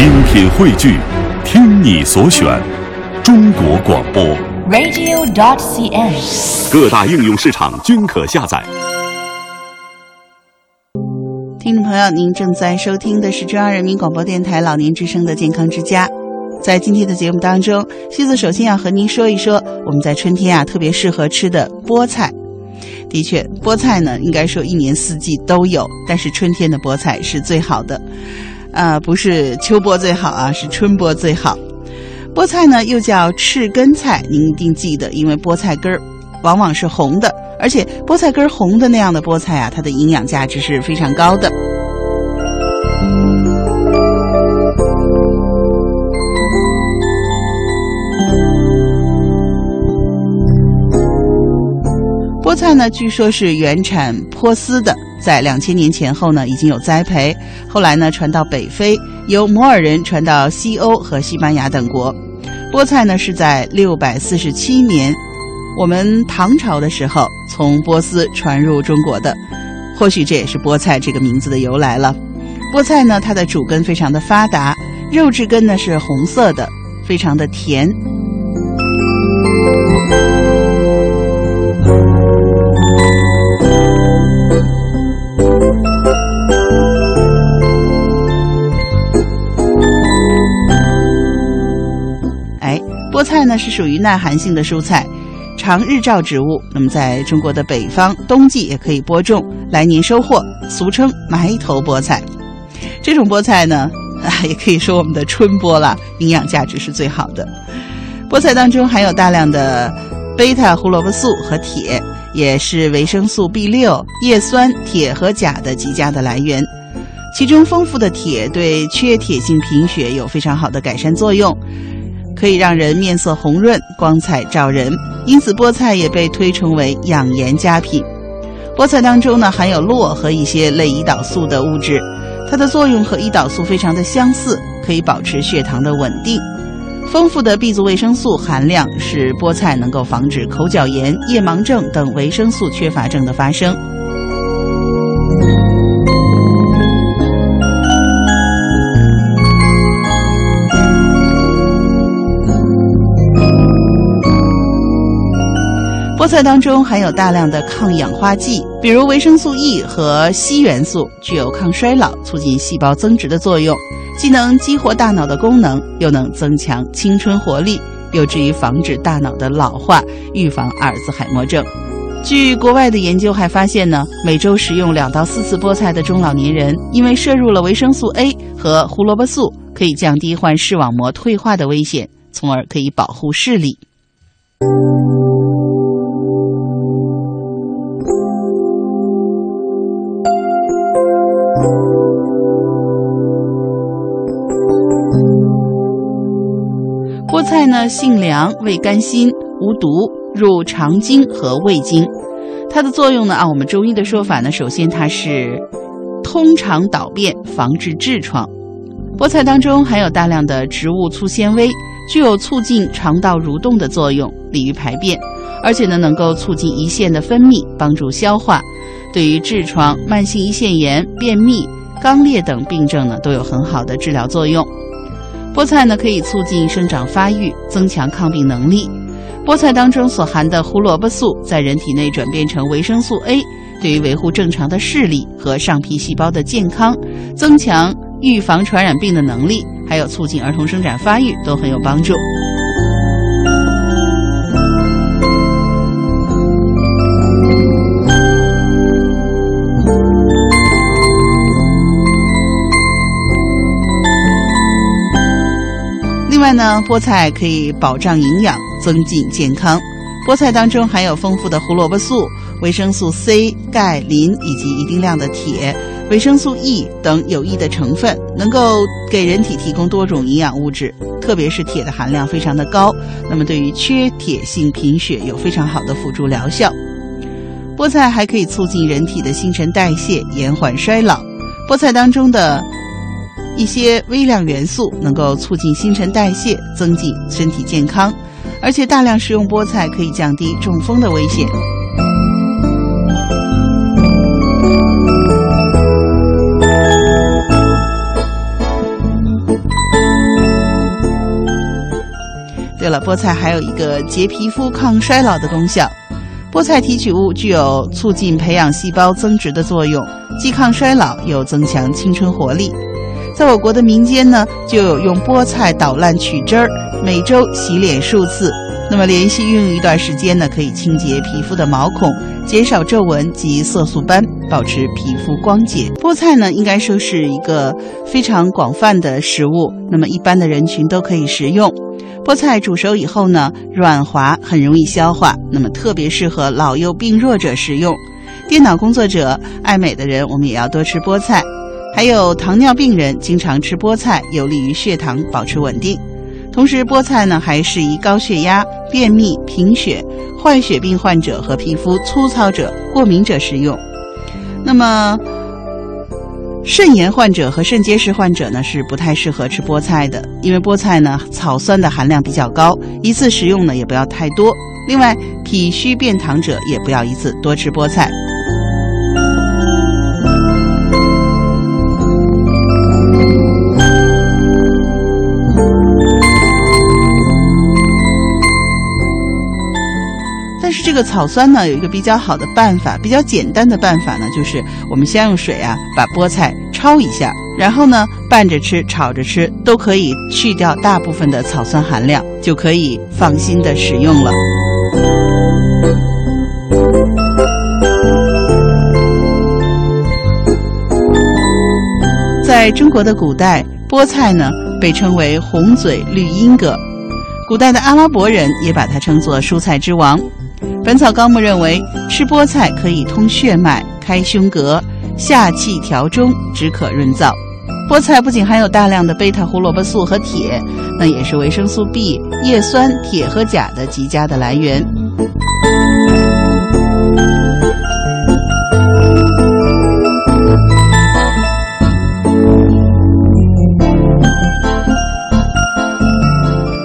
精品汇聚，听你所选，中国广播。radio.dot.cn，。各大应用市场均可下载。听众朋友，您正在收听的是中央人民广播电台老年之声的健康之家。在今天的节目当中，西子首先要和您说一说我们在春天啊特别适合吃的菠菜。的确，菠菜呢应该说一年四季都有，但是春天的菠菜是最好的。呃，不是秋播最好啊，是春播最好。菠菜呢又叫赤根菜，您一定记得，因为菠菜根儿往往是红的，而且菠菜根儿红的那样的菠菜啊，它的营养价值是非常高的。菠菜呢，据说是原产波斯的，在两千年前后呢已经有栽培，后来呢传到北非，由摩尔人传到西欧和西班牙等国。菠菜呢是在六百四十七年，我们唐朝的时候从波斯传入中国的，或许这也是菠菜这个名字的由来了。菠菜呢，它的主根非常的发达，肉质根呢是红色的，非常的甜。是属于耐寒性的蔬菜，常日照植物。那么在中国的北方，冬季也可以播种，来年收获，俗称埋头菠菜。这种菠菜呢，也可以说我们的春菠了，营养价值是最好的。菠菜当中含有大量的贝塔胡萝卜素和铁，也是维生素 B 六、叶酸、铁和钾的极佳的来源。其中丰富的铁对缺铁性贫血有非常好的改善作用，可以让人面色红润、光彩照人。因此，菠菜也被推崇为养颜佳品。菠菜当中呢含有络和一些类胰岛素的物质，它的作用和胰岛素非常的相似，可以保持血糖的稳定。丰富的 B 族维生素含量使菠菜能够防止口角炎、夜盲症等维生素缺乏症的发生。菠菜当中含有大量的抗氧化剂，比如维生素 E 和硒元素，具有抗衰老、促进细胞增殖的作用，既能激活大脑的功能，又能增强青春活力，有助于防止大脑的老化，预防阿尔兹海默症。据国外的研究还发现呢，每周食用两到四次菠菜的中老年人，因为摄入了维生素 A 和胡萝卜素，可以降低患视网膜退化的危险，从而可以保护视力。菠菜呢，性凉，味甘辛，无毒，入肠经和胃经。它的作用呢，按我们中医的说法呢，首先它是通肠导便，防治痔疮。菠菜当中含有大量的植物粗纤维，具有促进肠道蠕动的作用，利于排便，而且呢，能够促进胰腺的分泌，帮助消化。对于痔疮、慢性胰腺炎、便秘、肛裂等病症呢，都有很好的治疗作用。菠菜呢，可以促进生长发育，增强抗病能力。菠菜当中所含的胡萝卜素在人体内转变成维生素 A，对于维护正常的视力和上皮细胞的健康，增强预防传染病的能力，还有促进儿童生长发育都很有帮助。另外呢，菠菜可以保障营养，增进健康。菠菜当中含有丰富的胡萝卜素、维生素 C、钙、磷以及一定量的铁、维生素 E 等有益的成分，能够给人体提供多种营养物质，特别是铁的含量非常的高。那么对于缺铁性贫血有非常好的辅助疗效。菠菜还可以促进人体的新陈代谢，延缓衰老。菠菜当中的一些微量元素能够促进新陈代谢，增进身体健康，而且大量食用菠菜可以降低中风的危险。对了，菠菜还有一个洁皮肤、抗衰老的功效。菠菜提取物具有促进培养细胞增殖的作用，既抗衰老又增强青春活力。在我国的民间呢，就有用菠菜捣烂取汁儿，每周洗脸数次。那么连续运用一段时间呢，可以清洁皮肤的毛孔，减少皱纹及色素斑，保持皮肤光洁。菠菜呢，应该说是一个非常广泛的食物，那么一般的人群都可以食用。菠菜煮熟以后呢，软滑，很容易消化，那么特别适合老幼病弱者食用。电脑工作者、爱美的人，我们也要多吃菠菜。还有糖尿病人经常吃菠菜，有利于血糖保持稳定。同时，菠菜呢还适宜高血压、便秘、贫血、坏血病患者和皮肤粗糙者、过敏者食用。那么，肾炎患者和肾结石患者呢是不太适合吃菠菜的，因为菠菜呢草酸的含量比较高，一次食用呢也不要太多。另外，脾虚便溏者也不要一次多吃菠菜。这个草酸呢，有一个比较好的办法，比较简单的办法呢，就是我们先用水啊把菠菜焯一下，然后呢拌着吃、炒着吃，都可以去掉大部分的草酸含量，就可以放心的食用了。在中国的古代，菠菜呢被称为红嘴绿鹦哥，古代的阿拉伯人也把它称作蔬菜之王。《本草纲目》认为，吃菠菜可以通血脉、开胸膈、下气调中、止渴润燥。菠菜不仅含有大量的贝塔胡萝卜素和铁，那也是维生素 B、叶酸、铁和钾的极佳的来源。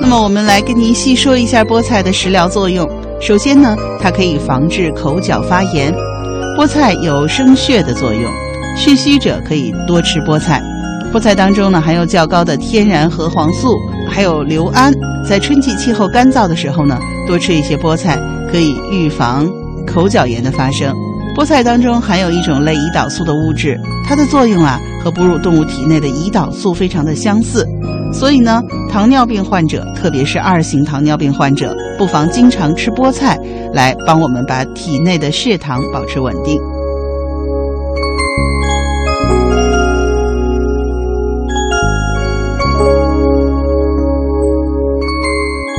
那么，我们来跟您细说一下菠菜的食疗作用。首先呢，它可以防治口角发炎。菠菜有生血的作用，血虚者可以多吃菠菜。菠菜当中呢含有较高的天然核黄素，还有硫胺。在春季气候干燥的时候呢，多吃一些菠菜可以预防口角炎的发生。菠菜当中含有一种类胰岛素的物质，它的作用啊和哺乳动物体内的胰岛素非常的相似。所以呢，糖尿病患者，特别是二型糖尿病患者，不妨经常吃菠菜，来帮我们把体内的血糖保持稳定。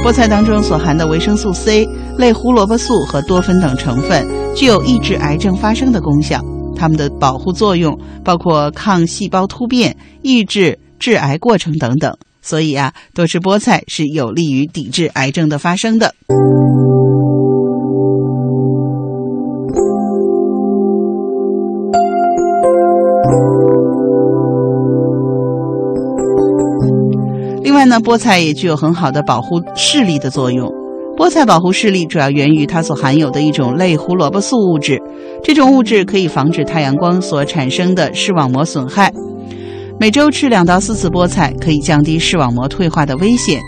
菠菜当中所含的维生素 C、类胡萝卜素和多酚等成分，具有抑制癌症发生的功效。它们的保护作用包括抗细胞突变、抑制。致癌过程等等，所以啊，多吃菠菜是有利于抵制癌症的发生的。另外呢，菠菜也具有很好的保护视力的作用。菠菜保护视力主要源于它所含有的一种类胡萝卜素物质，这种物质可以防止太阳光所产生的视网膜损害。每周吃两到四次菠菜，可以降低视网膜退化的危险。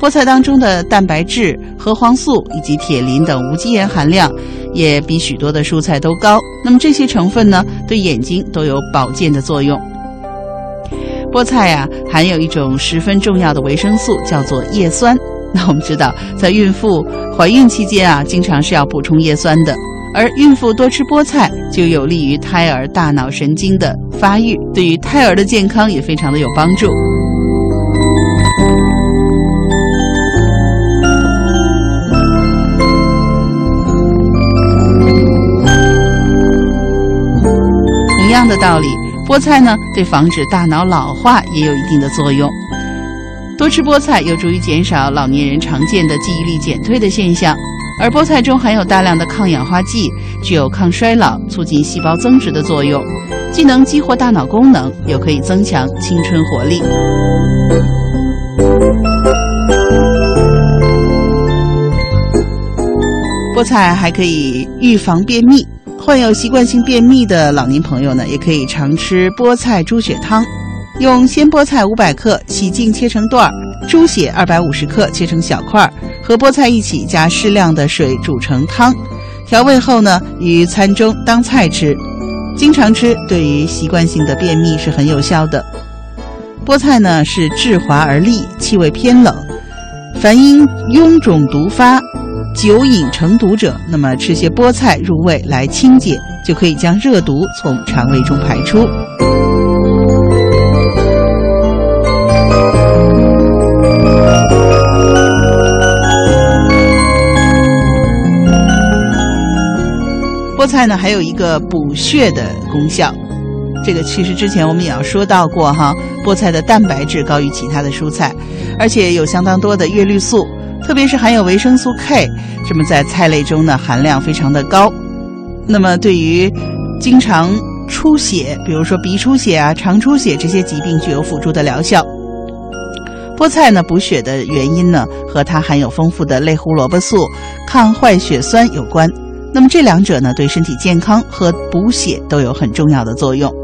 菠菜当中的蛋白质、核黄素以及铁磷等无机盐含量，也比许多的蔬菜都高。那么这些成分呢，对眼睛都有保健的作用。菠菜呀，含有一种十分重要的维生素，叫做叶酸。那我们知道，在孕妇怀孕期间啊，经常是要补充叶酸的。而孕妇多吃菠菜，就有利于胎儿大脑神经的发育，对于胎儿的健康也非常的有帮助。同样的道理，菠菜呢，对防止大脑老化也有一定的作用。多吃菠菜有助于减少老年人常见的记忆力减退的现象。而菠菜中含有大量的抗氧化剂，具有抗衰老、促进细胞增殖的作用，既能激活大脑功能，又可以增强青春活力。菠菜还可以预防便秘，患有习惯性便秘的老年朋友呢，也可以常吃菠菜猪血汤。用鲜菠菜五百克洗净切成段儿，猪血二百五十克切成小块儿，和菠菜一起加适量的水煮成汤，调味后呢，与餐中当菜吃。经常吃对于习惯性的便秘是很有效的。菠菜呢是质滑而利，气味偏冷，凡因臃肿毒发、久饮成毒者，那么吃些菠菜入味来清解，就可以将热毒从肠胃中排出。菠菜呢，还有一个补血的功效。这个其实之前我们也要说到过哈，菠菜的蛋白质高于其他的蔬菜，而且有相当多的叶绿素，特别是含有维生素 K，这么在菜类中呢含量非常的高。那么对于经常出血，比如说鼻出血啊、肠出血这些疾病，具有辅助的疗效。菠菜呢补血的原因呢，和它含有丰富的类胡萝卜素、抗坏血酸有关。那么这两者呢，对身体健康和补血都有很重要的作用。